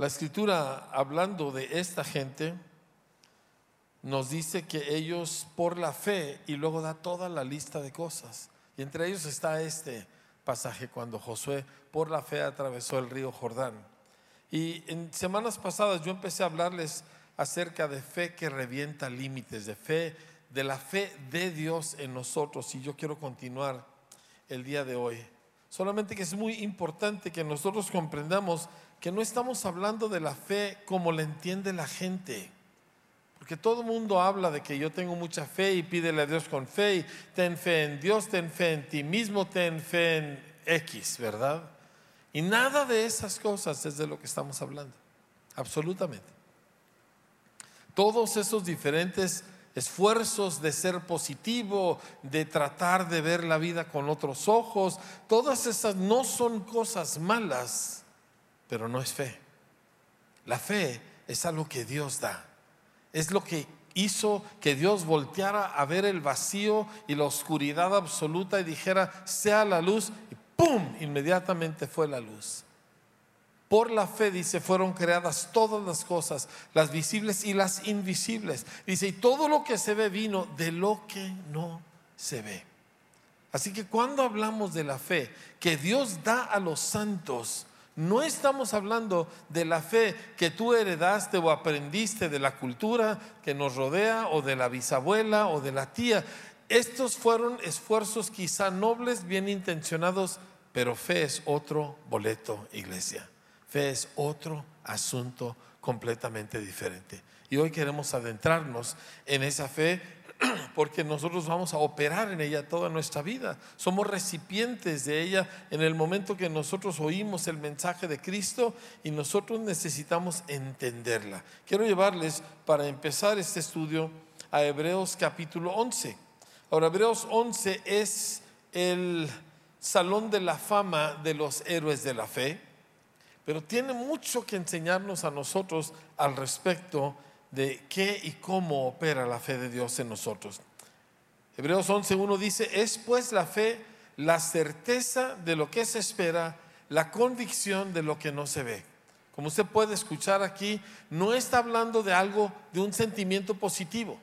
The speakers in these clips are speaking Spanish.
La escritura, hablando de esta gente, nos dice que ellos por la fe, y luego da toda la lista de cosas. Y entre ellos está este pasaje cuando Josué por la fe atravesó el río Jordán. Y en semanas pasadas yo empecé a hablarles acerca de fe que revienta límites, de fe, de la fe de Dios en nosotros. Y yo quiero continuar el día de hoy. Solamente que es muy importante que nosotros comprendamos que no estamos hablando de la fe como la entiende la gente. Porque todo el mundo habla de que yo tengo mucha fe y pídele a Dios con fe, y ten fe en Dios, ten fe en ti mismo, ten fe en X, ¿verdad? Y nada de esas cosas es de lo que estamos hablando, absolutamente. Todos esos diferentes esfuerzos de ser positivo, de tratar de ver la vida con otros ojos, todas esas no son cosas malas, pero no es fe. La fe es algo que Dios da. Es lo que hizo que Dios volteara a ver el vacío y la oscuridad absoluta y dijera, sea la luz, y ¡pum! Inmediatamente fue la luz. Por la fe, dice, fueron creadas todas las cosas, las visibles y las invisibles. Dice, y todo lo que se ve vino de lo que no se ve. Así que cuando hablamos de la fe que Dios da a los santos, no estamos hablando de la fe que tú heredaste o aprendiste de la cultura que nos rodea o de la bisabuela o de la tía. Estos fueron esfuerzos quizá nobles, bien intencionados, pero fe es otro boleto, iglesia. Fe es otro asunto completamente diferente. Y hoy queremos adentrarnos en esa fe porque nosotros vamos a operar en ella toda nuestra vida. Somos recipientes de ella en el momento que nosotros oímos el mensaje de Cristo y nosotros necesitamos entenderla. Quiero llevarles para empezar este estudio a Hebreos capítulo 11. Ahora, Hebreos 11 es el salón de la fama de los héroes de la fe, pero tiene mucho que enseñarnos a nosotros al respecto de qué y cómo opera la fe de Dios en nosotros. Hebreos 11.1 dice, es pues la fe la certeza de lo que se espera, la convicción de lo que no se ve. Como usted puede escuchar aquí, no está hablando de algo, de un sentimiento positivo.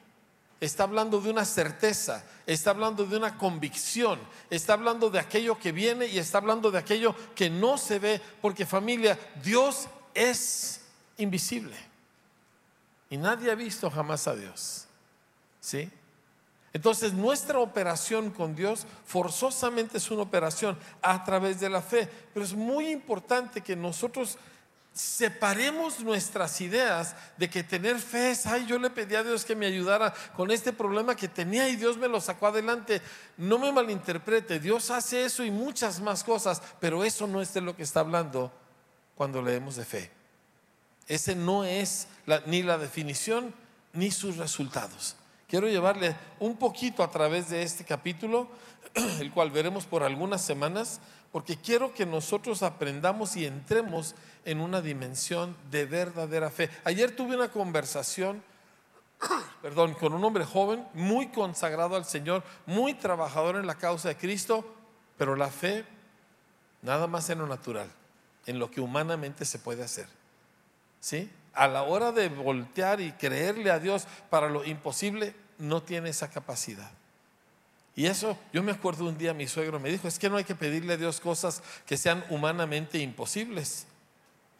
Está hablando de una certeza, está hablando de una convicción, está hablando de aquello que viene y está hablando de aquello que no se ve, porque familia, Dios es invisible. Y nadie ha visto jamás a Dios. ¿Sí? Entonces nuestra operación con Dios forzosamente es una operación a través de la fe. Pero es muy importante que nosotros separemos nuestras ideas de que tener fe es, ay, yo le pedí a Dios que me ayudara con este problema que tenía y Dios me lo sacó adelante. No me malinterprete, Dios hace eso y muchas más cosas, pero eso no es de lo que está hablando cuando leemos de fe. Ese no es ni la definición ni sus resultados. Quiero llevarle un poquito a través de este capítulo, el cual veremos por algunas semanas, porque quiero que nosotros aprendamos y entremos en una dimensión de verdadera fe. Ayer tuve una conversación, perdón, con un hombre joven, muy consagrado al Señor, muy trabajador en la causa de Cristo, pero la fe nada más en lo natural, en lo que humanamente se puede hacer. ¿Sí? A la hora de voltear y creerle a Dios para lo imposible, no tiene esa capacidad. Y eso, yo me acuerdo un día mi suegro me dijo, es que no hay que pedirle a Dios cosas que sean humanamente imposibles.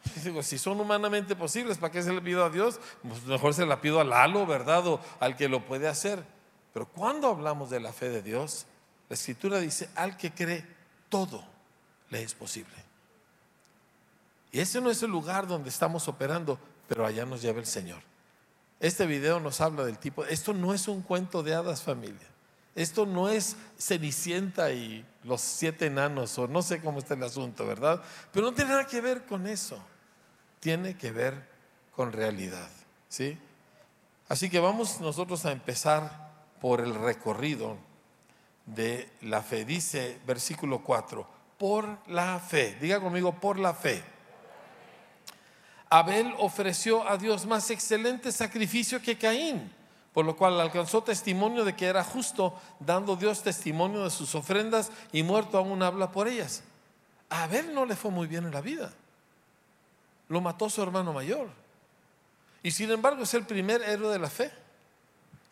Digo, si son humanamente posibles, ¿para qué se le pido a Dios? Pues mejor se la pido al halo, ¿verdad? O al que lo puede hacer. Pero cuando hablamos de la fe de Dios, la escritura dice, al que cree, todo le es posible. Ese no es el lugar donde estamos operando, pero allá nos lleva el Señor. Este video nos habla del tipo, esto no es un cuento de hadas familia. Esto no es Cenicienta y los siete enanos, o no sé cómo está el asunto, ¿verdad? Pero no tiene nada que ver con eso. Tiene que ver con realidad, ¿sí? Así que vamos nosotros a empezar por el recorrido de la fe. Dice versículo 4, por la fe. Diga conmigo, por la fe. Abel ofreció a Dios más excelente sacrificio que Caín, por lo cual alcanzó testimonio de que era justo, dando Dios testimonio de sus ofrendas y muerto aún habla por ellas. A Abel no le fue muy bien en la vida. lo mató su hermano mayor. Y sin embargo es el primer héroe de la fe.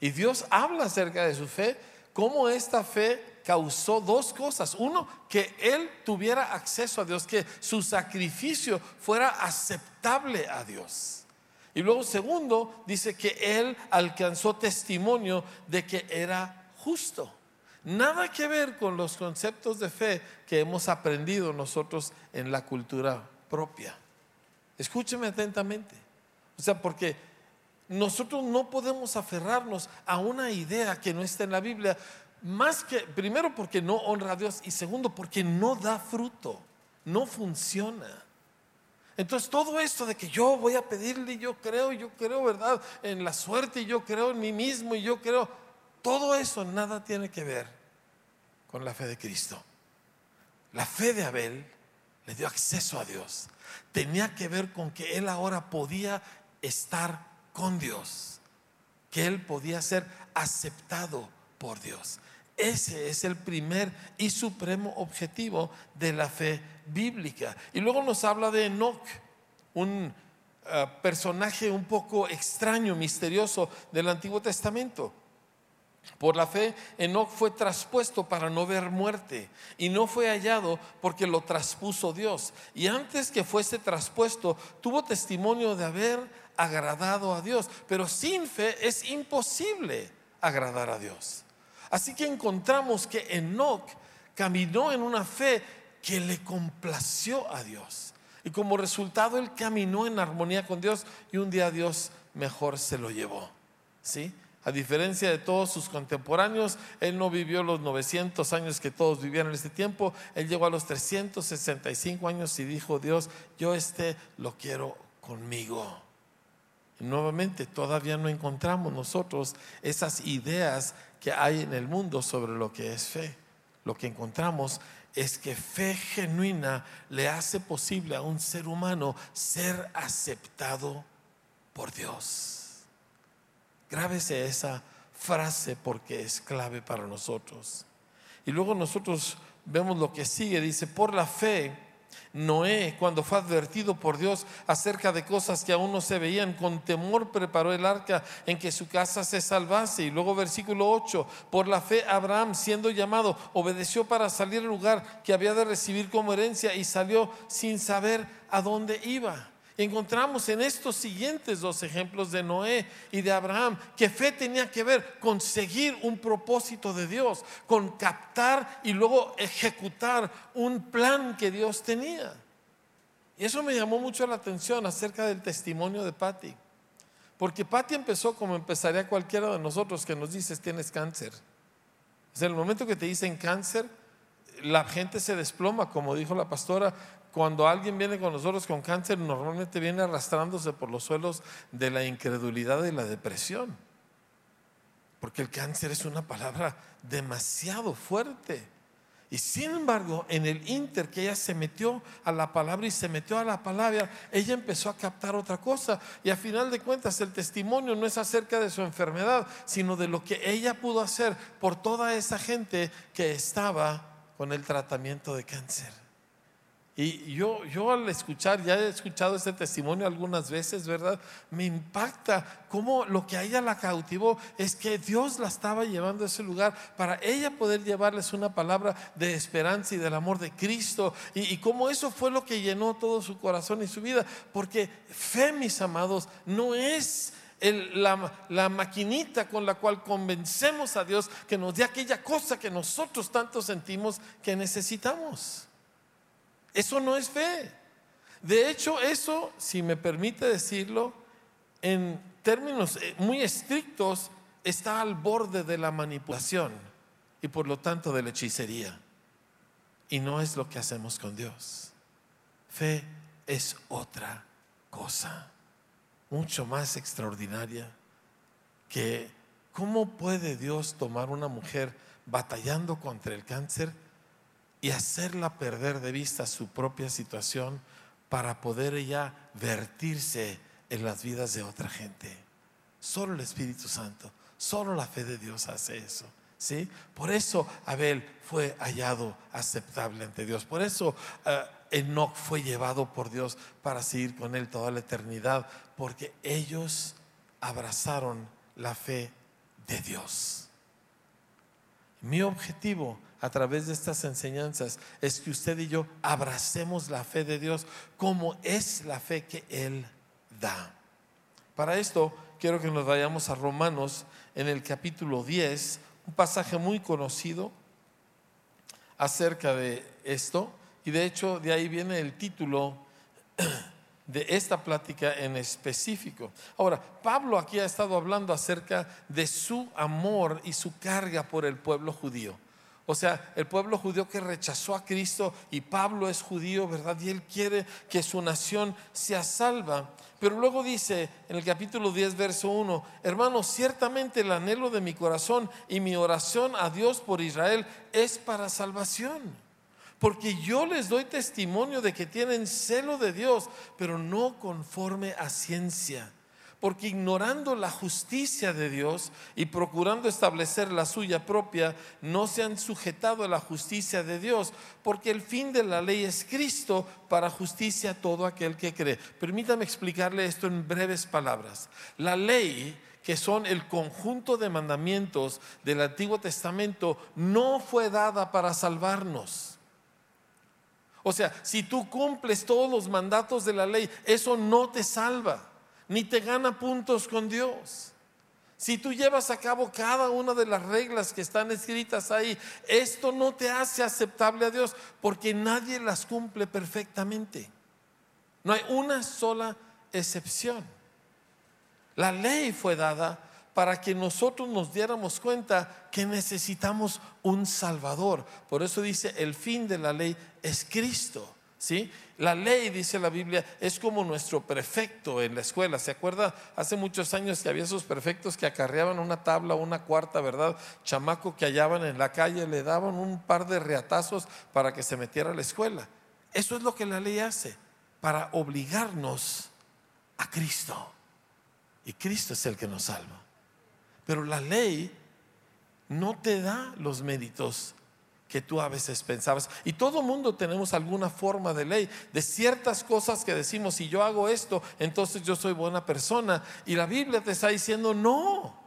Y Dios habla acerca de su fe, cómo esta fe causó dos cosas. Uno, que él tuviera acceso a Dios, que su sacrificio fuera aceptable a Dios. Y luego segundo, dice que él alcanzó testimonio de que era justo. Nada que ver con los conceptos de fe que hemos aprendido nosotros en la cultura propia. Escúcheme atentamente. O sea, porque nosotros no podemos aferrarnos a una idea que no está en la Biblia, más que, primero porque no honra a Dios y segundo porque no da fruto, no funciona. Entonces todo esto de que yo voy a pedirle, yo creo, yo creo, ¿verdad? En la suerte, y yo creo en mí mismo, y yo creo, todo eso nada tiene que ver con la fe de Cristo. La fe de Abel le dio acceso a Dios. Tenía que ver con que él ahora podía estar con Dios, que él podía ser aceptado por Dios. Ese es el primer y supremo objetivo de la fe bíblica. Y luego nos habla de Enoch, un eh, personaje un poco extraño, misterioso del Antiguo Testamento. Por la fe, Enoch fue traspuesto para no ver muerte y no fue hallado porque lo traspuso Dios. Y antes que fuese traspuesto, tuvo testimonio de haber agradado a Dios. Pero sin fe es imposible agradar a Dios. Así que encontramos que Enoch caminó en una fe que le complació a Dios. Y como resultado, él caminó en armonía con Dios y un día Dios mejor se lo llevó. ¿Sí? A diferencia de todos sus contemporáneos, él no vivió los 900 años que todos vivían en este tiempo. Él llegó a los 365 años y dijo, Dios, yo este lo quiero conmigo. Y nuevamente, todavía no encontramos nosotros esas ideas que hay en el mundo sobre lo que es fe. Lo que encontramos es que fe genuina le hace posible a un ser humano ser aceptado por Dios. Grábese esa frase porque es clave para nosotros. Y luego nosotros vemos lo que sigue, dice, por la fe, Noé, cuando fue advertido por Dios acerca de cosas que aún no se veían, con temor preparó el arca en que su casa se salvase. Y luego versículo 8, por la fe Abraham, siendo llamado, obedeció para salir al lugar que había de recibir como herencia y salió sin saber a dónde iba encontramos en estos siguientes dos ejemplos de Noé y de Abraham que fe tenía que ver con seguir un propósito de Dios, con captar y luego ejecutar un plan que Dios tenía. Y eso me llamó mucho la atención acerca del testimonio de Patty. Porque Patty empezó como empezaría cualquiera de nosotros que nos dices tienes cáncer. en el momento que te dicen cáncer, la gente se desploma, como dijo la pastora, cuando alguien viene con nosotros con cáncer, normalmente viene arrastrándose por los suelos de la incredulidad y la depresión. Porque el cáncer es una palabra demasiado fuerte. Y sin embargo, en el inter que ella se metió a la palabra y se metió a la palabra, ella empezó a captar otra cosa. Y a final de cuentas, el testimonio no es acerca de su enfermedad, sino de lo que ella pudo hacer por toda esa gente que estaba con el tratamiento de cáncer. Y yo, yo al escuchar, ya he escuchado este testimonio algunas veces, ¿verdad? Me impacta cómo lo que a ella la cautivó es que Dios la estaba llevando a ese lugar para ella poder llevarles una palabra de esperanza y del amor de Cristo. Y, cómo eso fue lo que llenó todo su corazón y su vida. Porque fe, mis amados, no es la, la, maquinita con la cual convencemos a Dios que nos dé aquella cosa que nosotros tanto sentimos que necesitamos. Eso no es fe. De hecho, eso, si me permite decirlo, en términos eh, muy estrictos, está al borde de la manipulación y por lo tanto de la hechicería. Y no es lo que hacemos con Dios. Fe es otra cosa, mucho más extraordinaria, que cómo puede Dios tomar una mujer batallando contra el cáncer y hacerla perder de vista su propia situación para poder ella vertirse en las vidas de otra gente. Solo el Espíritu Santo, solo la fe de Dios hace eso. ¿sí? Por eso Abel fue hallado aceptable ante Dios. Por eso eh, Enoch fue llevado por Dios para seguir con él toda la eternidad, porque ellos abrazaron la fe de Dios. Mi objetivo a través de estas enseñanzas es que usted y yo abracemos la fe de Dios como es la fe que Él da. Para esto quiero que nos vayamos a Romanos en el capítulo 10, un pasaje muy conocido acerca de esto, y de hecho de ahí viene el título de esta plática en específico. Ahora, Pablo aquí ha estado hablando acerca de su amor y su carga por el pueblo judío. O sea, el pueblo judío que rechazó a Cristo y Pablo es judío, ¿verdad? Y él quiere que su nación sea salva. Pero luego dice en el capítulo 10, verso 1, hermanos, ciertamente el anhelo de mi corazón y mi oración a Dios por Israel es para salvación. Porque yo les doy testimonio de que tienen celo de Dios, pero no conforme a ciencia. Porque ignorando la justicia de Dios y procurando establecer la suya propia, no se han sujetado a la justicia de Dios, porque el fin de la ley es Cristo para justicia a todo aquel que cree. Permítame explicarle esto en breves palabras. La ley que son el conjunto de mandamientos del Antiguo Testamento, no fue dada para salvarnos. O sea, si tú cumples todos los mandatos de la ley, eso no te salva, ni te gana puntos con Dios. Si tú llevas a cabo cada una de las reglas que están escritas ahí, esto no te hace aceptable a Dios porque nadie las cumple perfectamente. No hay una sola excepción. La ley fue dada para que nosotros nos diéramos cuenta que necesitamos un Salvador. Por eso dice, el fin de la ley es Cristo. ¿Sí? La ley, dice la Biblia, es como nuestro prefecto en la escuela. ¿Se acuerda? Hace muchos años que había esos prefectos que acarreaban una tabla, una cuarta, ¿verdad? Chamaco que hallaban en la calle, le daban un par de reatazos para que se metiera a la escuela. Eso es lo que la ley hace, para obligarnos a Cristo. Y Cristo es el que nos salva. Pero la ley no te da los méritos que tú a veces pensabas. Y todo mundo tenemos alguna forma de ley, de ciertas cosas que decimos, si yo hago esto, entonces yo soy buena persona. Y la Biblia te está diciendo, no.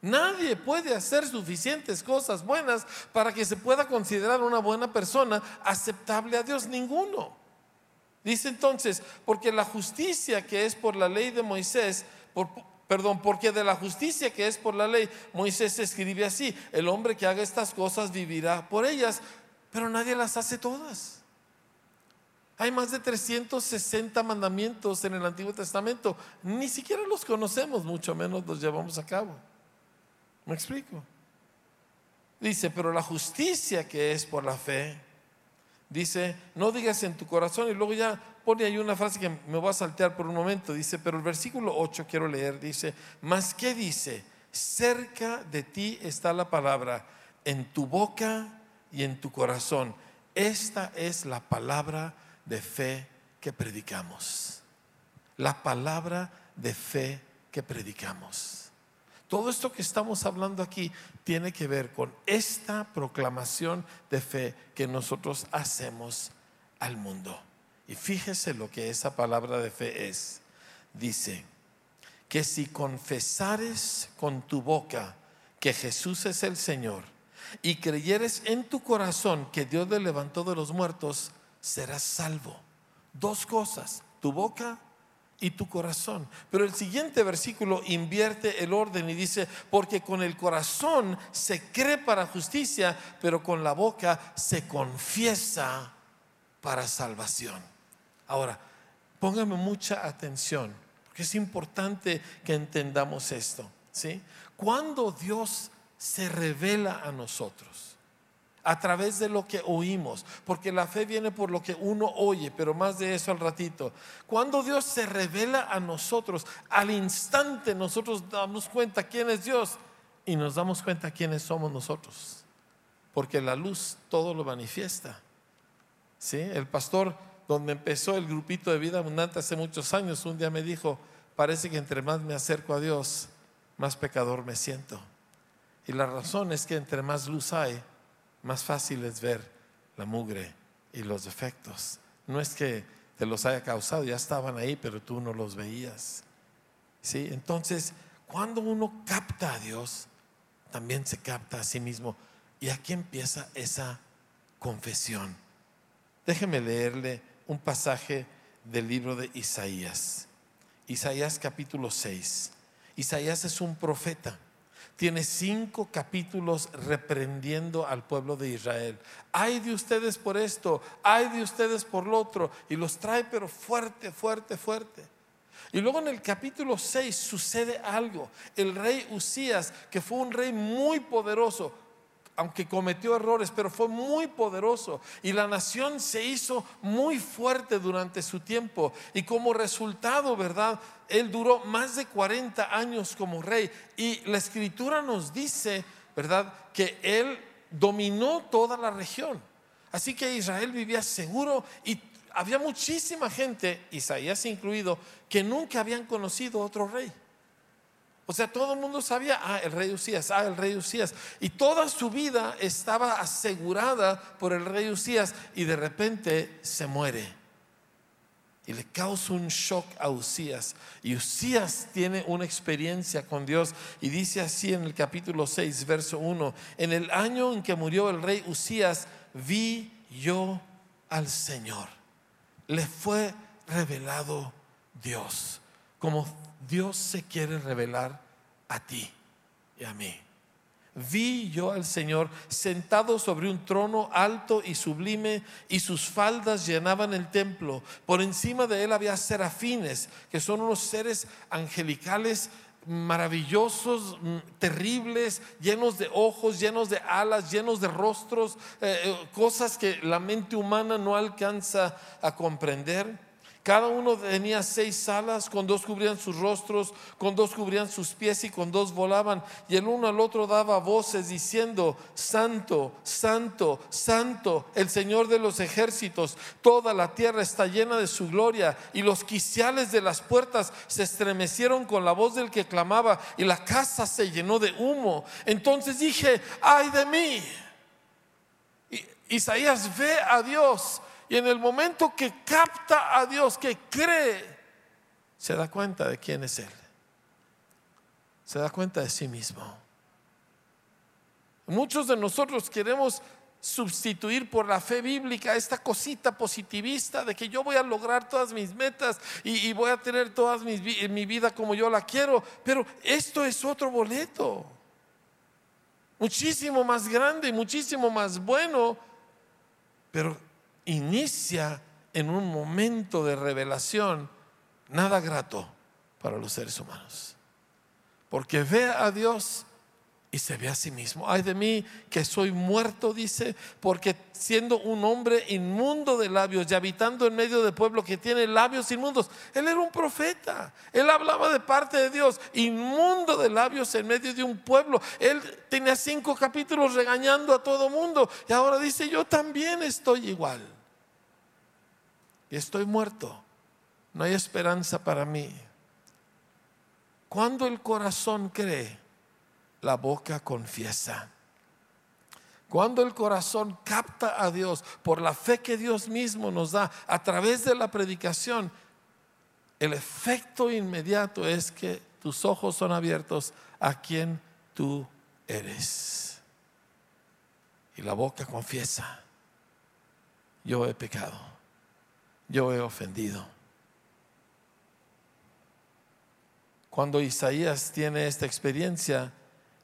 Nadie puede hacer suficientes cosas buenas para que se pueda considerar una buena persona aceptable a Dios. Ninguno. Dice entonces, porque la justicia que es por la ley de Moisés, por, Perdón, porque de la justicia que es por la ley, Moisés escribe así, el hombre que haga estas cosas vivirá por ellas, pero nadie las hace todas. Hay más de 360 mandamientos en el Antiguo Testamento, ni siquiera los conocemos, mucho menos los llevamos a cabo. ¿Me explico? Dice, pero la justicia que es por la fe, dice, no digas en tu corazón y luego ya pone ahí una frase que me voy a saltear por un momento. Dice, pero el versículo 8 quiero leer, dice, más que dice, cerca de ti está la palabra, en tu boca y en tu corazón. Esta es la palabra de fe que predicamos. La palabra de fe que predicamos. Todo esto que estamos hablando aquí tiene que ver con esta proclamación de fe que nosotros hacemos al mundo. Y fíjese lo que esa palabra de fe es. Dice que si confesares con tu boca que Jesús es el Señor y creyeres en tu corazón que Dios le levantó de los muertos, serás salvo. Dos cosas, tu boca y tu corazón. Pero el siguiente versículo invierte el orden y dice, porque con el corazón se cree para justicia, pero con la boca se confiesa para salvación. Ahora, póngame mucha atención, porque es importante que entendamos esto. ¿sí? Cuando Dios se revela a nosotros, a través de lo que oímos, porque la fe viene por lo que uno oye, pero más de eso al ratito. Cuando Dios se revela a nosotros, al instante nosotros damos cuenta quién es Dios y nos damos cuenta quiénes somos nosotros, porque la luz todo lo manifiesta. ¿Sí? El pastor donde empezó el grupito de vida abundante hace muchos años, un día me dijo, parece que entre más me acerco a Dios, más pecador me siento. Y la razón es que entre más luz hay, más fácil es ver la mugre y los defectos. No es que te los haya causado, ya estaban ahí, pero tú no los veías. ¿Sí? Entonces, cuando uno capta a Dios, también se capta a sí mismo. Y aquí empieza esa confesión. Déjeme leerle un pasaje del libro de Isaías. Isaías capítulo 6. Isaías es un profeta. Tiene cinco capítulos reprendiendo al pueblo de Israel. Ay de ustedes por esto, ay de ustedes por lo otro. Y los trae pero fuerte, fuerte, fuerte. Y luego en el capítulo 6 sucede algo. El rey Usías, que fue un rey muy poderoso, aunque cometió errores, pero fue muy poderoso. Y la nación se hizo muy fuerte durante su tiempo. Y como resultado, ¿verdad? Él duró más de 40 años como rey. Y la escritura nos dice, ¿verdad? Que él dominó toda la región. Así que Israel vivía seguro y había muchísima gente, Isaías incluido, que nunca habían conocido otro rey. O sea, todo el mundo sabía, ah, el rey Usías, ah, el rey Usías. Y toda su vida estaba asegurada por el rey Usías y de repente se muere. Y le causa un shock a Usías. Y Usías tiene una experiencia con Dios. Y dice así en el capítulo 6, verso 1. En el año en que murió el rey Usías, vi yo al Señor. Le fue revelado Dios. Como Dios se quiere revelar a ti y a mí. Vi yo al Señor sentado sobre un trono alto y sublime y sus faldas llenaban el templo. Por encima de él había serafines, que son unos seres angelicales maravillosos, mm, terribles, llenos de ojos, llenos de alas, llenos de rostros, eh, eh, cosas que la mente humana no alcanza a comprender. Cada uno tenía seis alas, con dos cubrían sus rostros, con dos cubrían sus pies y con dos volaban. Y el uno al otro daba voces diciendo, Santo, Santo, Santo, el Señor de los ejércitos. Toda la tierra está llena de su gloria. Y los quiciales de las puertas se estremecieron con la voz del que clamaba y la casa se llenó de humo. Entonces dije, ay de mí. Isaías ve a Dios y en el momento que capta a Dios, que cree, se da cuenta de quién es Él. Se da cuenta de sí mismo. Muchos de nosotros queremos sustituir por la fe bíblica esta cosita positivista de que yo voy a lograr todas mis metas y, voy a tener toda mi vida como yo la quiero. Pero esto es otro boleto. Muchísimo más grande, muchísimo más bueno. Pero inicia en un momento de revelación nada grato para los seres humanos. Porque ve a Dios y se ve a sí mismo. Ay de mí que soy muerto, dice, porque siendo un hombre inmundo de labios y habitando en medio de pueblo que tiene labios inmundos, él era un profeta. Él hablaba de parte de Dios, inmundo de labios en medio de un pueblo. Él tenía cinco capítulos regañando a todo mundo y ahora dice, yo también estoy igual estoy muerto. No hay esperanza para mí. Cuando el corazón cree, la boca confiesa. Cuando el corazón capta a Dios por la fe que Dios mismo nos da a través de la predicación, el efecto inmediato es que tus ojos son abiertos a quien tú eres. Y la boca confiesa, yo he pecado yo he ofendido. Cuando Isaías tiene esta experiencia,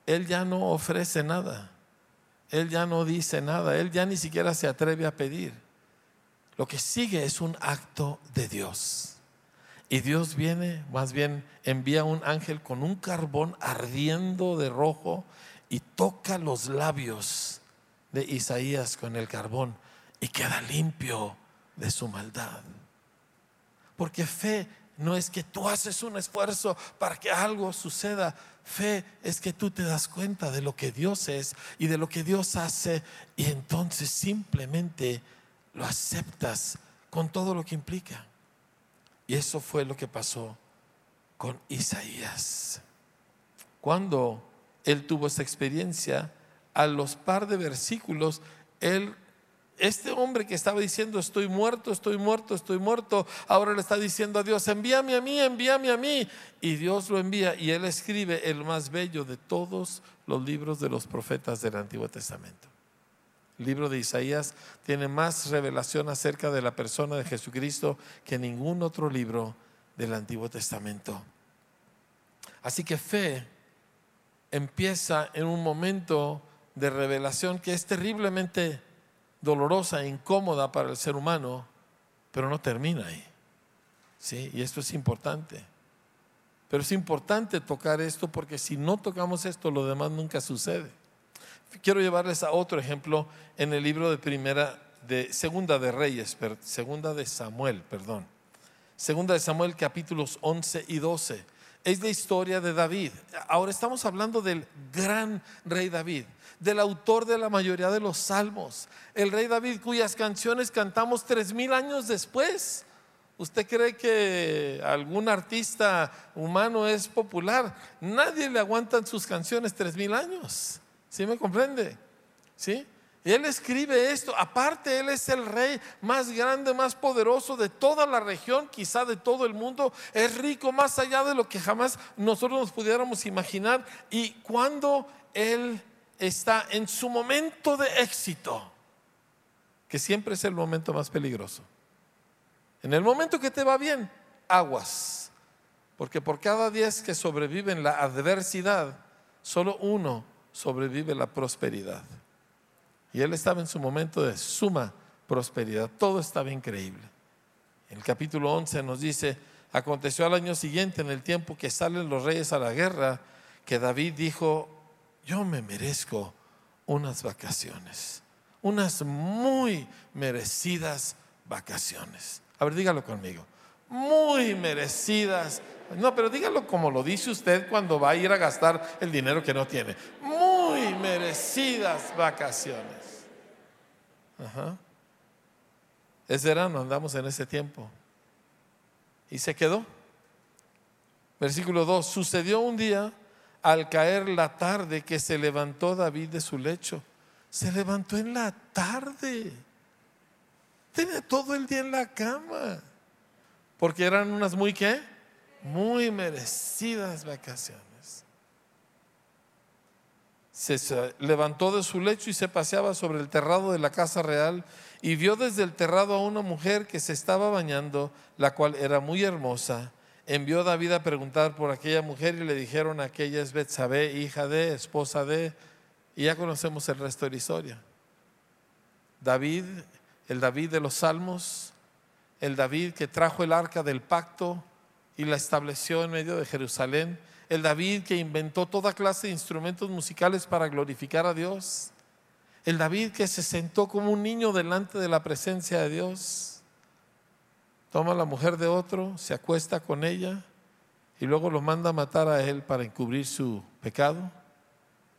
él ya no ofrece nada, él ya no dice nada, él ya ni siquiera se atreve a pedir. Lo que sigue es un acto de Dios. Y Dios viene, más bien envía un ángel con un carbón ardiendo de rojo y toca los labios de Isaías con el carbón y queda limpio de su maldad. Porque fe no es que tú haces un esfuerzo para que algo suceda. Fe es que tú te das cuenta de lo que Dios es y de lo que Dios hace y entonces simplemente lo aceptas con todo lo que implica. Y eso fue lo que pasó con Isaías. Cuando él tuvo esa experiencia, a los par de versículos, él este hombre que estaba diciendo, estoy muerto, estoy muerto, estoy muerto, ahora le está diciendo a Dios, envíame a mí, envíame a mí. Y Dios lo envía y él escribe el más bello de todos los libros de los profetas del Antiguo Testamento. El libro de Isaías tiene más revelación acerca de la persona de Jesucristo que ningún otro libro del Antiguo Testamento. Así que fe empieza en un momento de revelación que es terriblemente dolorosa e incómoda para el ser humano, pero no termina ahí. ¿Sí? Y esto es importante. Pero es importante tocar esto porque si no tocamos esto, lo demás nunca sucede. Quiero llevarles a otro ejemplo en el libro de primera de Segunda de Reyes, Segunda de Samuel, perdón. Segunda de Samuel capítulos 11 y 12. Es la historia de David. Ahora estamos hablando del gran rey David del autor de la mayoría de los salmos, el rey David, cuyas canciones cantamos tres mil años después. ¿Usted cree que algún artista humano es popular? Nadie le aguanta sus canciones tres mil años. ¿Sí me comprende? ¿Sí? Él escribe esto. Aparte, él es el rey más grande, más poderoso de toda la región, quizá de todo el mundo. Es rico más allá de lo que jamás nosotros nos pudiéramos imaginar. Y cuando él está en su momento de éxito, que siempre es el momento más peligroso. En el momento que te va bien, aguas, porque por cada diez que sobreviven la adversidad, solo uno sobrevive la prosperidad. Y él estaba en su momento de suma prosperidad, todo estaba increíble. El capítulo 11 nos dice, aconteció al año siguiente, en el tiempo que salen los reyes a la guerra, que David dijo yo me merezco unas vacaciones, unas muy merecidas vacaciones. A ver, dígalo conmigo. Muy merecidas. No, pero dígalo como lo dice usted cuando va a ir a gastar el dinero que no tiene. Muy merecidas vacaciones. Ajá. Es verano, andamos en ese tiempo. Y se quedó. Versículo 2. Sucedió un día al caer la tarde que se levantó David de su lecho. Se levantó en la tarde. Tenía todo el día en la cama. Porque eran unas muy qué? Muy merecidas vacaciones. Se levantó de su lecho y se paseaba sobre el terrado de la casa real y vio desde el terrado a una mujer que se estaba bañando, la cual era muy hermosa envió David a preguntar por aquella mujer y le dijeron aquella es Betsabé, hija de, esposa de, y ya conocemos el resto de la historia. David, el David de los Salmos, el David que trajo el arca del pacto y la estableció en medio de Jerusalén, el David que inventó toda clase de instrumentos musicales para glorificar a Dios, el David que se sentó como un niño delante de la presencia de Dios toma la mujer de otro, se acuesta con ella y luego lo manda a matar a él para encubrir su pecado.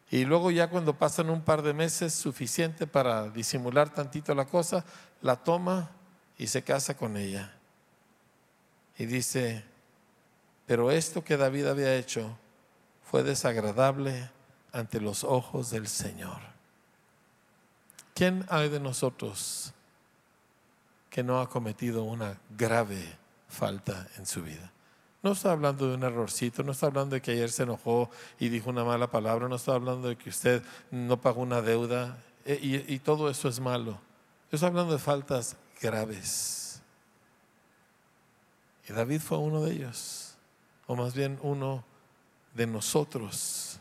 Y luego ya cuando pasan un par de meses suficiente para disimular tantito la cosa, la toma y se casa con ella. Y dice, pero esto que David había hecho fue desagradable ante los ojos del Señor. ¿Quién hay de nosotros que no ha cometido una grave falta en su vida. No está hablando de un errorcito, no está hablando de que ayer se enojó y dijo una mala palabra, no está hablando de que usted no pagó una deuda y, y todo eso es malo. Yo estoy hablando de faltas graves. Y David fue uno de ellos, o más bien uno de nosotros.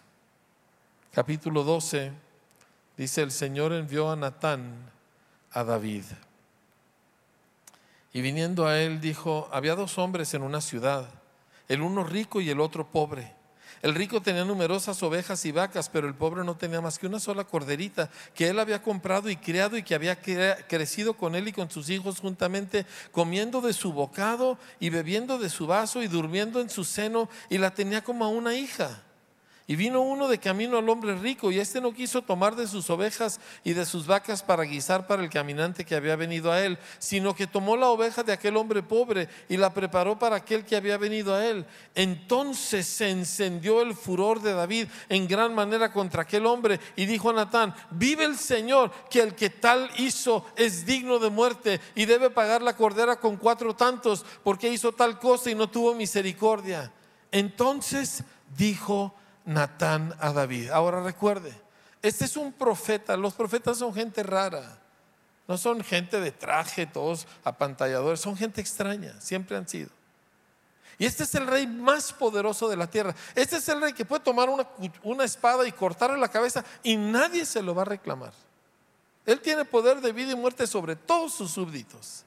Capítulo 12 dice, el Señor envió a Natán a David y viniendo a él dijo, había dos hombres en una ciudad, el uno rico y el otro pobre. El rico tenía numerosas ovejas y vacas, pero el pobre no tenía más que una sola corderita que él había comprado y criado y que había crecido con él y con sus hijos juntamente, comiendo de su bocado y bebiendo de su vaso y durmiendo en su seno y la tenía como a una hija. Y vino uno de camino al hombre rico, y éste no quiso tomar de sus ovejas y de sus vacas para guisar para el caminante que había venido a él, sino que tomó la oveja de aquel hombre pobre y la preparó para aquel que había venido a él. Entonces se encendió el furor de David en gran manera contra aquel hombre, y dijo a Natán: Vive el Señor, que el que tal hizo es digno de muerte y debe pagar la cordera con cuatro tantos, porque hizo tal cosa y no tuvo misericordia. Entonces dijo Natán a David. Ahora recuerde, este es un profeta, los profetas son gente rara, no son gente de traje, todos apantalladores, son gente extraña, siempre han sido. Y este es el rey más poderoso de la tierra. Este es el rey que puede tomar una, espada y cortarle la cabeza y nadie se lo va a reclamar. Él tiene poder de vida y muerte sobre todos sus súbditos.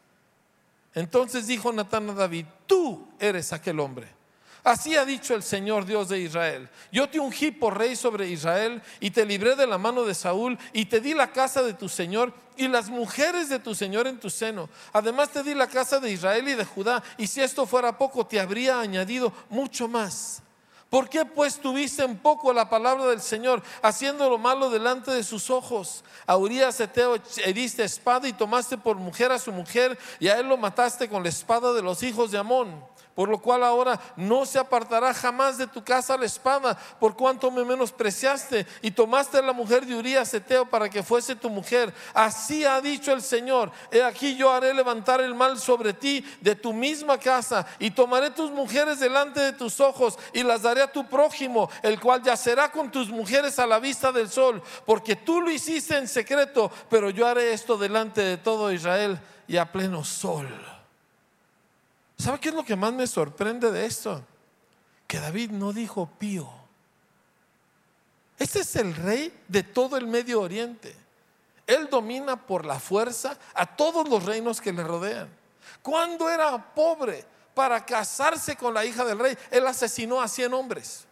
Entonces dijo Natán a David, tú eres aquel hombre. Así ha dicho el Señor Dios de Israel. Yo te ungí por rey sobre Israel y te libré de la mano de Saúl y te di la casa de tu Señor y las mujeres de tu Señor en tu seno. Además te di la casa de Israel y de Judá y si esto fuera poco te habría añadido mucho más. ¿Por qué pues tuviste en poco la palabra del Señor, haciendo lo malo delante de sus ojos? A Urias Eteo heriste espada y tomaste por mujer a su mujer, y a él lo mataste con la espada de los hijos de Amón por lo cual ahora no se apartará jamás de tu casa la espada, por cuanto me menospreciaste y tomaste la mujer de Urías Eteo para que fuese tu mujer. Así ha dicho el Señor: He aquí yo haré levantar el mal sobre ti de tu misma casa, y tomaré tus mujeres delante de tus ojos, y las daré a tu prójimo, el cual yacerá con tus mujeres a la vista del sol, porque tú lo hiciste en secreto, pero yo haré esto delante de todo Israel y a pleno sol. ¿Sabe qué es lo que más me sorprende de esto? Que David no dijo pío. Este es el rey de todo el Medio Oriente. Él domina por la fuerza a todos los reinos que le rodean. Cuando era pobre para casarse con la hija del rey, él asesinó a 100 hombres.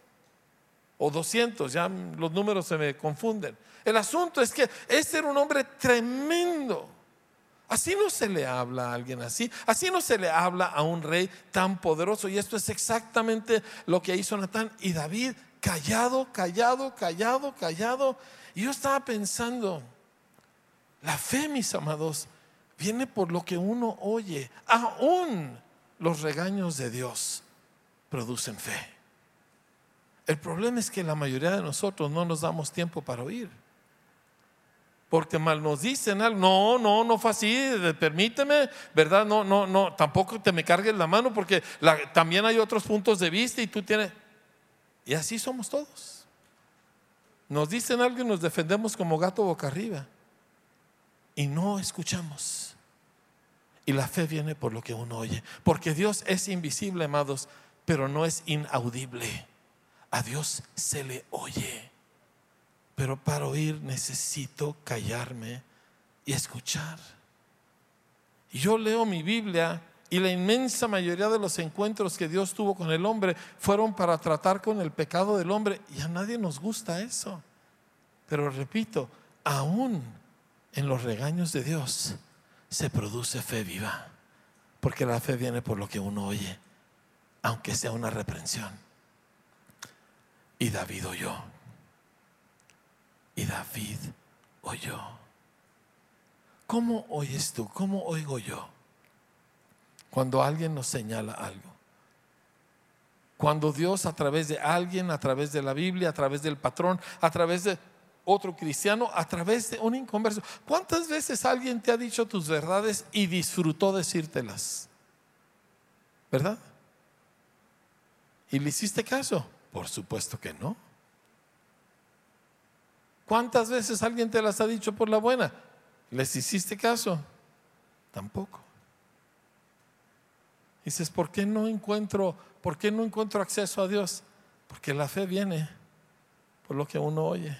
O 200, ya los números se me confunden. El asunto es que este era un hombre tremendo. Así no se le habla a alguien así. Así no se le habla a un rey tan poderoso. Y esto es exactamente lo que hizo Natán. Y David, callado, callado, callado, callado. Y yo estaba pensando, la fe, mis amados, viene por lo que uno oye. Aún los regaños de Dios producen fe. El problema es que la mayoría de nosotros no nos damos tiempo para oír porque mal nos dicen algo. No, no, no fue así, permíteme, ¿verdad? No, no, no, tampoco te me cargues la mano porque también hay otros puntos de vista y tú tienes... Y así somos todos. Nos dicen algo y nos defendemos como gato boca arriba. Y no escuchamos. Y la fe viene por lo que uno oye. Porque Dios es invisible, amados, pero no es inaudible. A Dios se le oye. Pero para oír necesito callarme y escuchar. Yo leo mi Biblia y la inmensa mayoría de los encuentros que Dios tuvo con el hombre fueron para tratar con el pecado del hombre. Y a nadie nos gusta eso. Pero repito, aún en los regaños de Dios se produce fe viva. Porque la fe viene por lo que uno oye, aunque sea una reprensión. Y David oyó. Y David oyó. ¿Cómo oyes tú? ¿Cómo oigo yo? Cuando alguien nos señala algo. Cuando Dios a través de alguien, a través de la Biblia, a través del patrón, a través de otro cristiano, a través de un inconverso. ¿Cuántas veces alguien te ha dicho tus verdades y disfrutó decírtelas? ¿Verdad? ¿Y le hiciste caso? Por supuesto que no. ¿Cuántas veces alguien te las ha dicho por la buena? ¿Les hiciste caso? Tampoco. Dices, ¿por qué no encuentro, por qué no encuentro acceso a Dios? Porque la fe viene por lo que uno oye.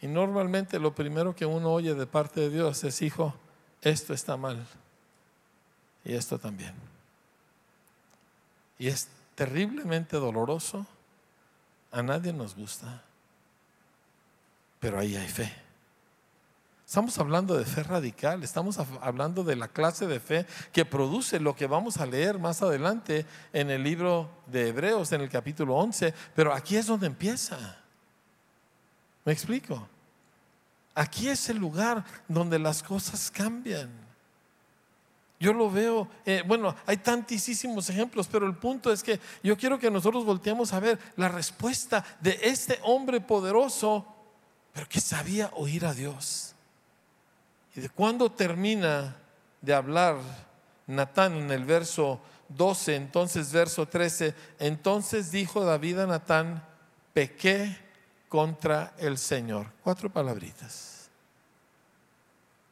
Y normalmente lo primero que uno oye de parte de Dios es, hijo, esto está mal. Y esto también. Y es terriblemente doloroso. A nadie nos gusta pero ahí hay fe. Estamos hablando de fe radical, estamos hablando de la clase de fe que produce lo que vamos a leer más adelante en el libro de Hebreos, en el capítulo 11, pero aquí es donde empieza. ¿Me explico? Aquí es el lugar donde las cosas cambian. Yo lo veo, eh, bueno, hay tantísimos ejemplos, pero el punto es que yo quiero que nosotros volteemos a ver la respuesta de este hombre poderoso, pero que sabía oír a Dios. Y de cuando termina de hablar Natán en el verso 12, entonces verso 13, entonces dijo David a Natán, pequé contra el Señor. Cuatro palabritas.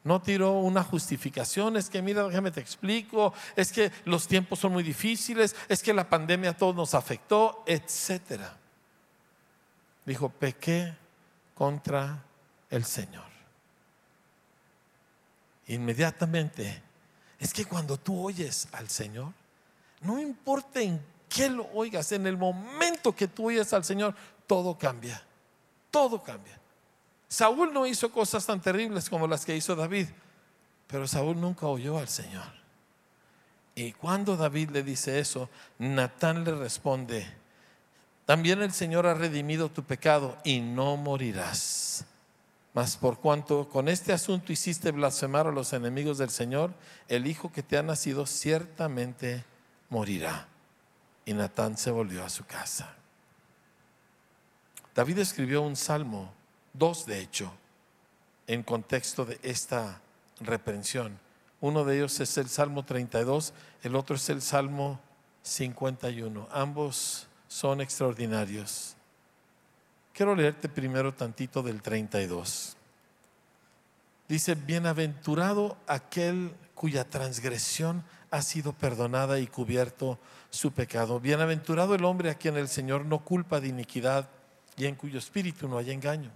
No tiró una justificación, es que mira, déjame te explico, es que los tiempos son muy difíciles, es que la pandemia a todos nos afectó, etcétera. Dijo, pequé contra el Señor inmediatamente es que cuando tú oyes al Señor, no importa en qué lo oigas, en el momento que tú oyes al Señor, todo cambia. Todo cambia. Saúl no hizo cosas tan terribles como las que hizo David, pero Saúl nunca oyó al Señor. Y cuando David le dice eso, Natán le responde, también el Señor ha redimido tu pecado y no morirás. Mas por cuanto con este asunto hiciste blasfemar a los enemigos del Señor, el hijo que te ha nacido ciertamente morirá. Y Natán se volvió a su casa. David escribió un salmo, dos de hecho, en contexto de esta reprensión. Uno de ellos es el Salmo 32, el otro es el Salmo 51. Ambos son extraordinarios. Quiero leerte primero tantito del 32. Dice, bienaventurado aquel cuya transgresión ha sido perdonada y cubierto su pecado. Bienaventurado el hombre a quien el Señor no culpa de iniquidad y en cuyo espíritu no hay engaño.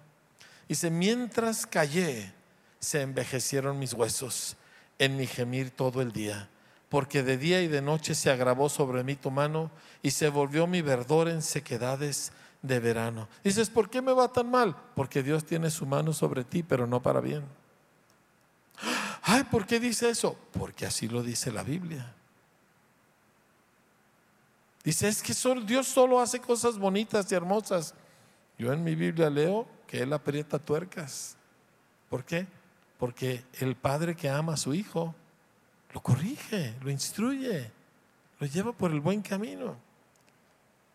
Dice, mientras callé, se envejecieron mis huesos en mi gemir todo el día, porque de día y de noche se agravó sobre mí tu mano y se volvió mi verdor en sequedades de verano. Dices, ¿por qué me va tan mal? Porque Dios tiene su mano sobre ti, pero no para bien. Ay, ¿por qué dice eso? Porque así lo dice la Biblia. Dice, es que Dios solo hace cosas bonitas y hermosas. Yo en mi Biblia leo que Él aprieta tuercas. ¿Por qué? Porque el padre que ama a su hijo lo corrige, lo instruye, lo lleva por el buen camino.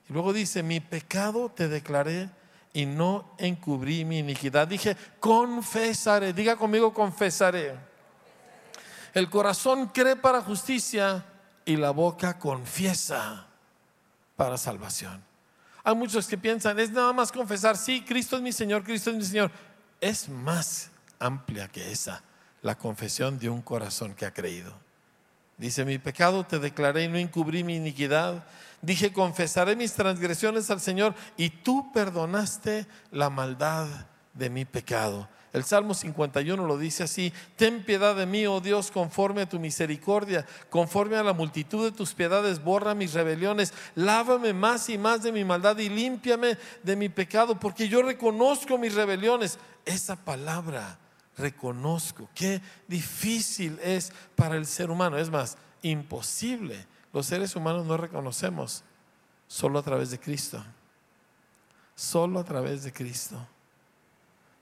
Y luego dice, mi pecado te declaré y no encubrí mi iniquidad. Dije, confesaré, diga conmigo, confesaré. El corazón cree para justicia y la boca confiesa para salvación. Hay muchos que piensan, es nada más confesar, sí, Cristo es mi Señor, Cristo es mi Señor. Es más amplia que esa, la confesión de un corazón que ha creído. Dice, mi pecado te declaré y no encubrí mi iniquidad. Dije, confesaré mis transgresiones al Señor y tú perdonaste la maldad de mi pecado. El Salmo 51 lo dice así, ten piedad de mí, oh Dios, conforme a tu misericordia, conforme a la multitud de tus piedades, borra mis rebeliones, lávame más y más de mi maldad y límpiame de mi pecado, porque yo reconozco mis rebeliones. Esa palabra reconozco. Qué difícil es para el ser humano. Es más, imposible. Los seres humanos no reconocemos solo a través de Cristo. Solo a través de Cristo.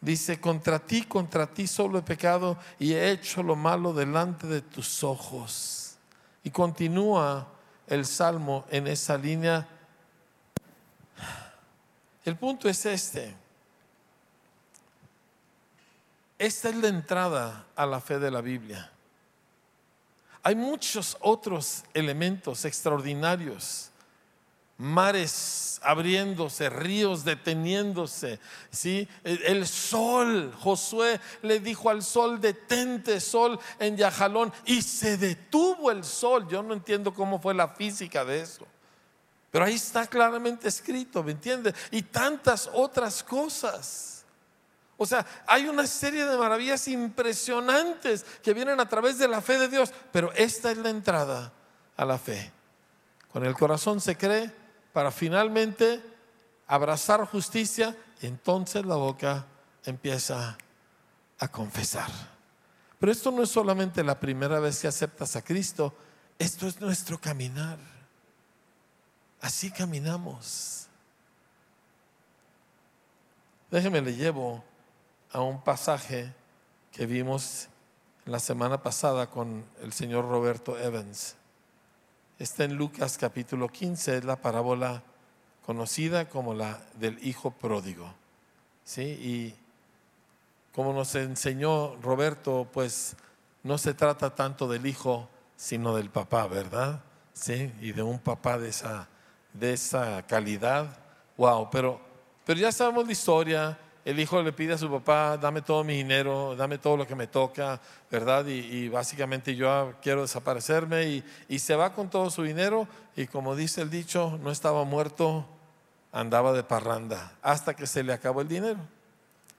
Dice, contra ti, contra ti solo he pecado y he hecho lo malo delante de tus ojos. Y continúa el salmo en esa línea. El punto es este. Esta es la entrada a la fe de la Biblia. Hay muchos otros elementos extraordinarios. Mares abriéndose, ríos deteniéndose, ¿sí? El sol, Josué le dijo al sol, detente sol en Yajalón, y se detuvo el sol. Yo no entiendo cómo fue la física de eso. Pero ahí está claramente escrito, ¿me entiendes? Y tantas otras cosas. O sea, hay una serie de maravillas impresionantes que vienen a través de la fe de Dios, pero esta es la entrada a la fe. Con el corazón se cree para finalmente abrazar justicia y entonces la boca empieza a confesar. Pero esto no es solamente la primera vez que aceptas a Cristo, esto es nuestro caminar. Así caminamos. Déjeme le llevo a un pasaje que vimos la semana pasada con el señor Roberto Evans. Está en Lucas capítulo 15, es la parábola conocida como la del hijo pródigo. ¿Sí? Y como nos enseñó Roberto, pues no se trata tanto del hijo, sino del papá, ¿verdad? Sí, y de un papá de esa, de esa calidad. Wow, pero, pero ya sabemos la historia, el hijo le pide a su papá, dame todo mi dinero, dame todo lo que me toca, ¿verdad? Y, básicamente yo quiero desaparecerme y, y, se va con todo su dinero y como dice el dicho, no estaba muerto, andaba de parranda, hasta que se le acabó el dinero.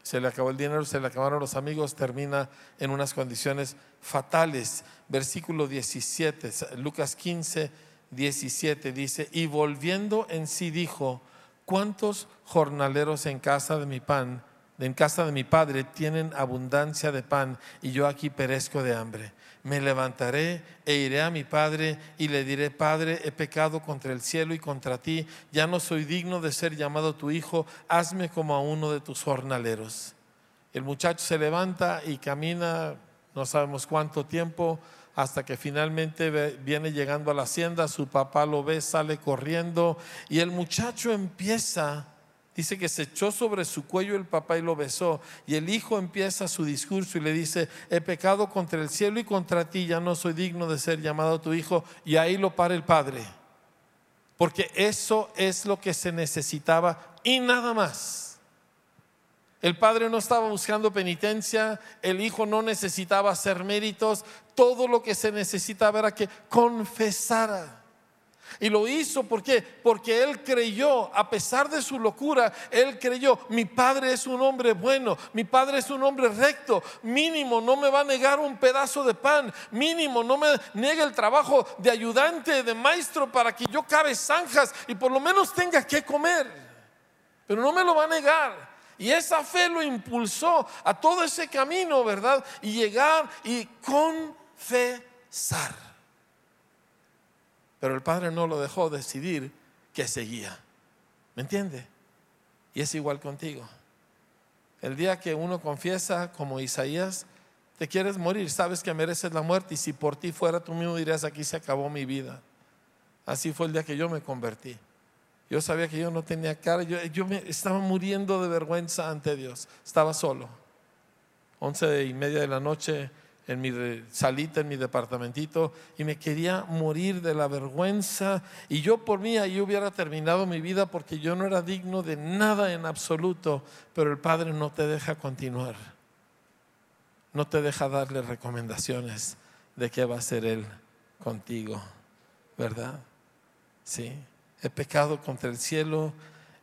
Se le acabó el dinero, se le acabaron los amigos, termina en unas condiciones fatales. Versículo 17, Lucas 15, 17 dice, y volviendo en sí dijo, ¿Cuántos jornaleros en casa de mi pan, en casa de mi padre, tienen abundancia de pan y yo aquí perezco de hambre? Me levantaré e iré a mi padre y le diré, Padre, he pecado contra el cielo y contra ti, ya no soy digno de ser llamado tu hijo, hazme como a uno de tus jornaleros. El muchacho se levanta y camina, no sabemos cuánto tiempo, hasta que finalmente viene llegando a la hacienda, su papá lo ve, sale corriendo y el muchacho empieza, dice que se echó sobre su cuello el papá y lo besó. Y el hijo empieza su discurso y le dice, he pecado contra el cielo y contra ti, ya no soy digno de ser llamado tu hijo y ahí lo para el padre, porque eso es lo que se necesitaba y nada más. El padre no estaba buscando penitencia, el hijo no necesitaba hacer méritos, todo lo que se necesitaba era que confesara. Y lo hizo ¿por qué? Porque él creyó, a pesar de su locura, él creyó, mi padre es un hombre bueno, mi padre es un hombre recto, mínimo no me va a negar un pedazo de pan, mínimo no me niega el trabajo de ayudante, de maestro para que yo cabe zanjas y por lo menos tenga que comer. Pero no me lo va a negar. Y esa fe lo impulsó a todo ese camino, ¿verdad? Y llegar y confesar. Pero el Padre no lo dejó decidir que seguía. ¿Me entiende? Y es igual contigo. El día que uno confiesa como Isaías, te quieres morir, sabes que mereces la muerte y si por ti fuera tú mismo dirías, aquí se acabó mi vida. Así fue el día que yo me convertí. Yo sabía que yo no tenía cara, yo, me estaba muriendo de vergüenza ante Dios, estaba solo. Once y media de la noche en mi salita, en mi departamentito, y me quería morir de la vergüenza. Y yo por mí ahí hubiera terminado mi vida porque yo no era digno de nada en absoluto, pero el Padre no te deja continuar. No te deja darle recomendaciones de qué va a hacer Él contigo, ¿verdad? Sí he pecado contra el cielo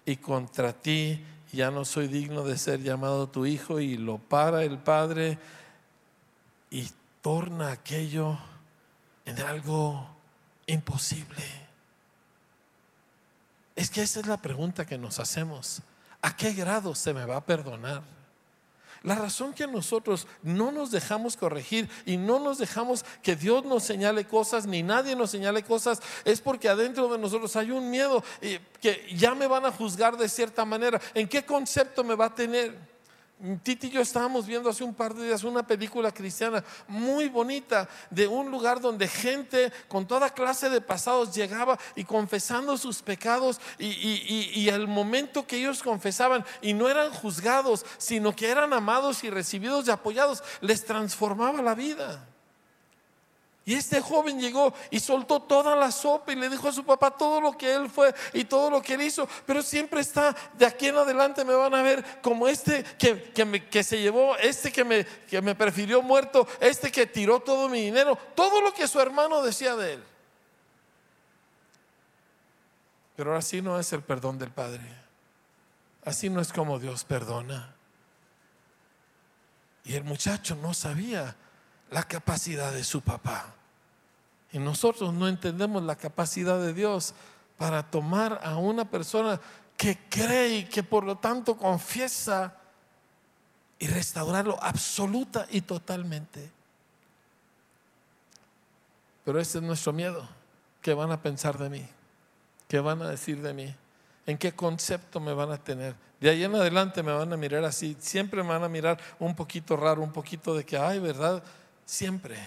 y contra ti, ya no soy digno de ser llamado tu hijo y lo para el Padre y torna aquello en algo imposible. Es que esa es la pregunta que nos hacemos. ¿A qué grado se me va a perdonar? La razón que nosotros no nos dejamos corregir y no nos dejamos que Dios nos señale cosas, ni nadie nos señale cosas, es porque adentro de nosotros hay un miedo que ya me van a juzgar de cierta manera. ¿En qué concepto me va a tener? Titi y yo estábamos viendo hace un par de días una película cristiana muy bonita de un lugar donde gente con toda clase de pasados llegaba y confesando sus pecados y, y, el momento que ellos confesaban y no eran juzgados, sino que eran amados y recibidos y apoyados, les transformaba la vida. Y este joven llegó y soltó toda la sopa y le dijo a su papá todo lo que él fue y todo lo que él hizo. Pero siempre está, de aquí en adelante me van a ver como este que, que, se llevó, este que me, que me prefirió muerto, este que tiró todo mi dinero, todo lo que su hermano decía de él. Pero así no es el perdón del Padre. Así no es como Dios perdona. Y el muchacho no sabía la capacidad de su papá. Y nosotros no entendemos la capacidad de Dios para tomar a una persona que cree y que por lo tanto confiesa y restaurarlo absoluta y totalmente. Pero ese es nuestro miedo. ¿Qué van a pensar de mí? ¿Qué van a decir de mí? ¿En qué concepto me van a tener? De ahí en adelante me van a mirar así. Siempre me van a mirar un poquito raro, un poquito de que, ay, ¿verdad? Siempre.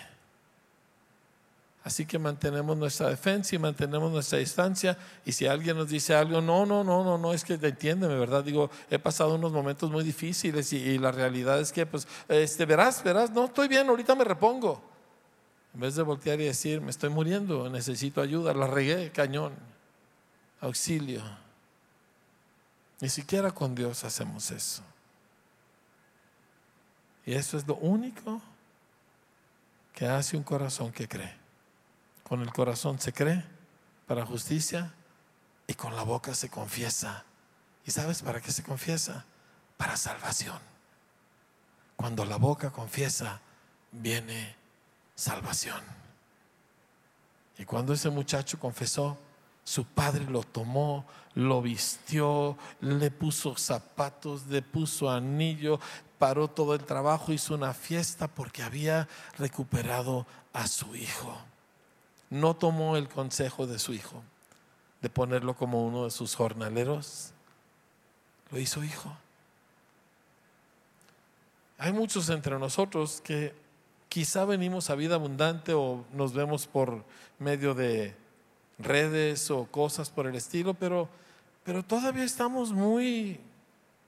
Así que mantenemos nuestra defensa y mantenemos nuestra distancia. Y si alguien nos dice algo, no, no, no, no, no, es que entiéndeme, ¿verdad? Digo, he pasado unos momentos muy difíciles y, la realidad es que, pues, este, verás, verás, no, estoy bien, ahorita me repongo. En vez de voltear y decir, me estoy muriendo, necesito ayuda, la regué, cañón, auxilio. Ni siquiera con Dios hacemos eso. Y eso es lo único que hace un corazón que cree. Con el corazón se cree para justicia y con la boca se confiesa. ¿Y sabes para qué se confiesa? Para salvación. Cuando la boca confiesa, viene salvación. Y cuando ese muchacho confesó, su padre lo tomó, lo vistió, le puso zapatos, le puso anillo, paró todo el trabajo, hizo una fiesta porque había recuperado a su hijo no tomó el consejo de su hijo de ponerlo como uno de sus jornaleros. Lo hizo hijo. Hay muchos entre nosotros que quizá venimos a vida abundante o nos vemos por medio de redes o cosas por el estilo, pero, pero todavía estamos muy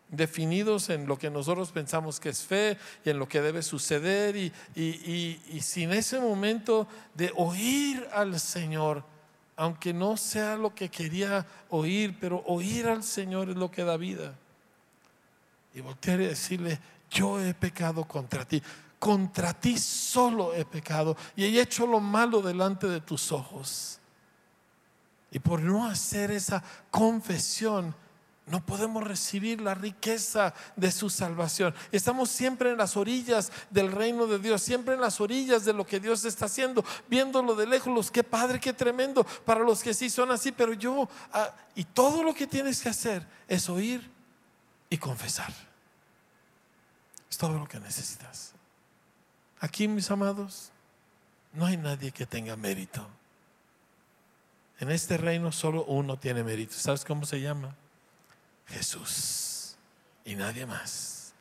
definidos en lo que nosotros pensamos que es fe y en lo que debe suceder y, y, sin ese momento de oír al Señor, aunque no sea lo que quería oír, pero oír al Señor es lo que da vida. Y voltear y decirle, yo he pecado contra ti, contra ti solo he pecado y he hecho lo malo delante de tus ojos. Y por no hacer esa confesión, no podemos recibir la riqueza de su salvación. Estamos siempre en las orillas del reino de Dios, siempre en las orillas de lo que Dios está haciendo, viéndolo de lejos. Qué padre, qué tremendo para los que sí son así, pero yo, ah, y todo lo que tienes que hacer es oír y confesar. Es todo lo que necesitas. Aquí, mis amados, no hay nadie que tenga mérito. En este reino solo uno tiene mérito. ¿Sabes cómo se llama? Jesús y nadie más.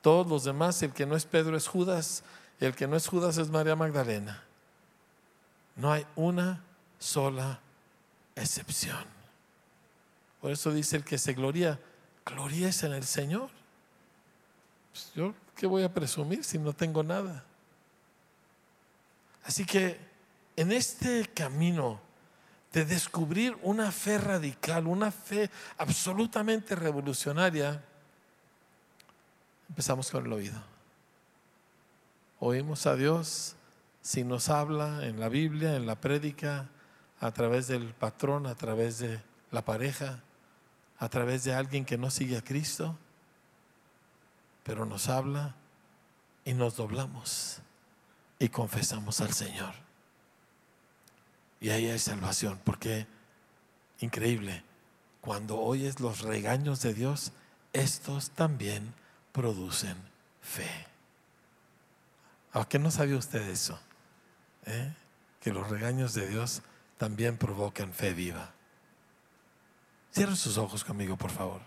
Todos los demás, el que no es Pedro es Judas, el que no es Judas es María Magdalena. No hay una sola excepción. Por eso dice el que se gloria, gloríes en el Señor. Pues yo, ¿qué voy a presumir si no tengo nada? Así que en este camino de descubrir una fe radical, una fe absolutamente revolucionaria, empezamos con el oído. Oímos a Dios si nos habla en la Biblia, en la prédica, a través del patrón, a través de la pareja, a través de alguien que no sigue a Cristo, pero nos habla y nos doblamos y confesamos al Señor. Y ahí hay salvación, porque increíble, cuando oyes los regaños de Dios, estos también producen fe. ¿A qué no sabía usted eso? ¿Eh? Que los regaños de Dios también provocan fe viva. Cierren sus ojos conmigo, por favor.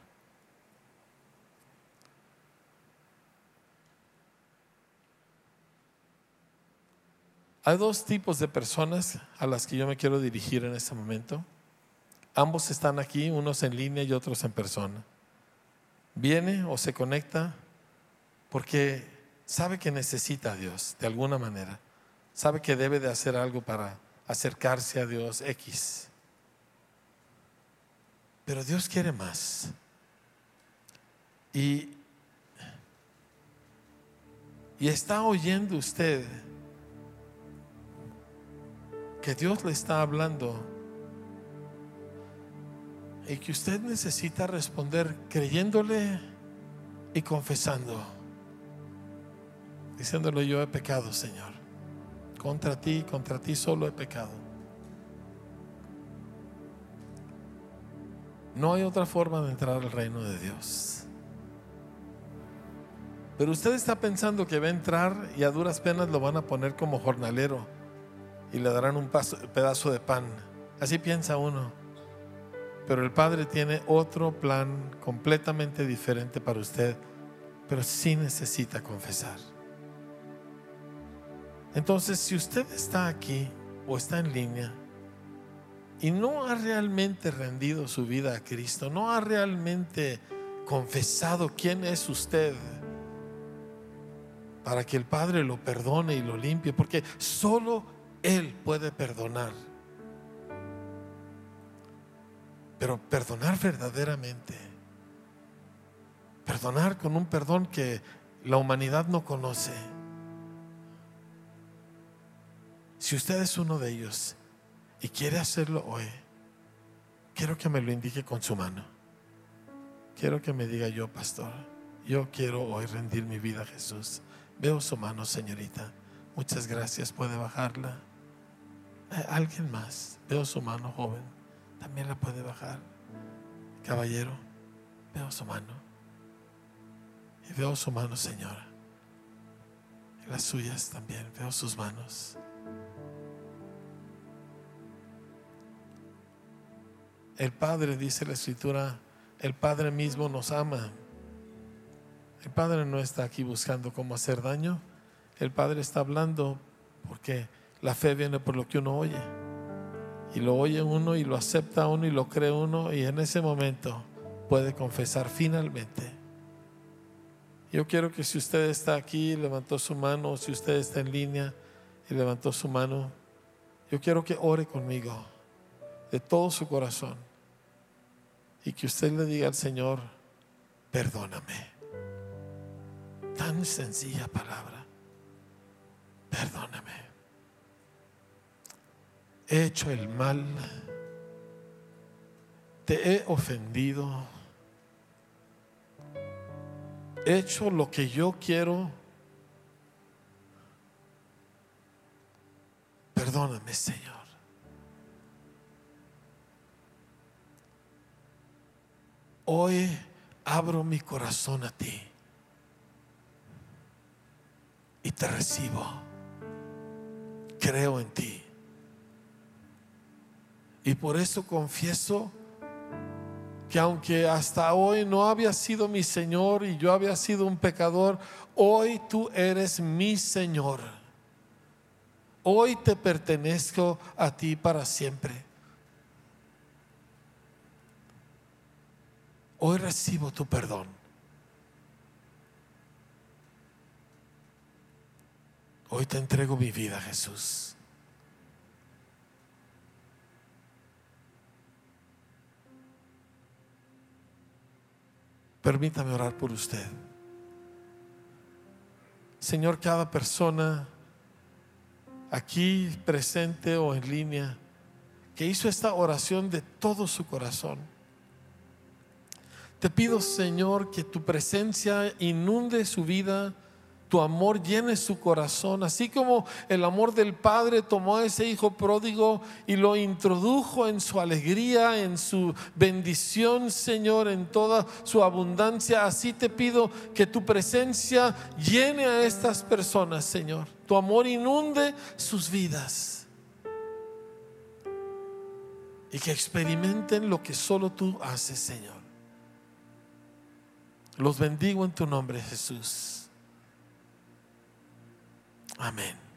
Hay dos tipos de personas a las que yo me quiero dirigir en este momento. Ambos están aquí, unos en línea y otros en persona. Viene o se conecta porque sabe que necesita a Dios de alguna manera. Sabe que debe de hacer algo para acercarse a Dios X. Pero Dios quiere más. Y, y está oyendo usted que Dios le está hablando y que usted necesita responder creyéndole y confesando, diciéndole yo he pecado, Señor, contra ti, contra ti solo he pecado. No hay otra forma de entrar al reino de Dios. Pero usted está pensando que va a entrar y a duras penas lo van a poner como jornalero y le darán un pedazo de pan. Así piensa uno. Pero el Padre tiene otro plan completamente diferente para usted, pero sí necesita confesar. Entonces, si usted está aquí o está en línea y no ha realmente rendido su vida a Cristo, no ha realmente confesado quién es usted, para que el Padre lo perdone y lo limpie, porque solo Él puede perdonar. Pero perdonar verdaderamente, perdonar con un perdón que la humanidad no conoce. Si usted es uno de ellos y quiere hacerlo hoy, quiero que me lo indique con su mano. Quiero que me diga yo, pastor, yo quiero hoy rendir mi vida a Jesús. Veo su mano, señorita. Muchas gracias. ¿Puede bajarla? Eh, alguien más. Veo su mano, joven. También la puede bajar. Caballero, veo su mano. Y veo su mano, señora. Y las suyas también. Veo sus manos. El Padre, dice la Escritura, el Padre mismo nos ama el Padre no está aquí buscando cómo hacer daño. El Padre está hablando porque la fe viene por lo que uno oye. Y lo oye uno y lo acepta uno y lo cree uno y en ese momento puede confesar finalmente. Yo quiero que si usted está aquí levantó su mano, si usted está en línea y levantó su mano, yo quiero que ore conmigo de todo su corazón y que usted le diga al Señor, perdóname tan sencilla palabra. Perdóname. He hecho el mal. Te he ofendido. He hecho lo que yo quiero. Perdóname, Señor. Hoy abro mi corazón a ti y te recibo. Creo en ti. Y por eso confieso que aunque hasta hoy no había sido mi Señor y yo había sido un pecador, hoy tú eres mi Señor. Hoy te pertenezco a ti para siempre. Hoy recibo tu perdón. Hoy te entrego mi vida, Jesús. Permítame orar por usted. Señor, cada persona aquí presente o en línea que hizo esta oración de todo su corazón. Te pido, Señor, que tu presencia inunde su vida tu amor llene su corazón, así como el amor del Padre tomó a ese hijo pródigo y lo introdujo en su alegría, en su bendición, Señor, en toda su abundancia. Así te pido que tu presencia llene a estas personas, Señor. Tu amor inunde sus vidas. Y que experimenten lo que solo tú haces, Señor. Los bendigo en tu nombre, Jesús. Amén.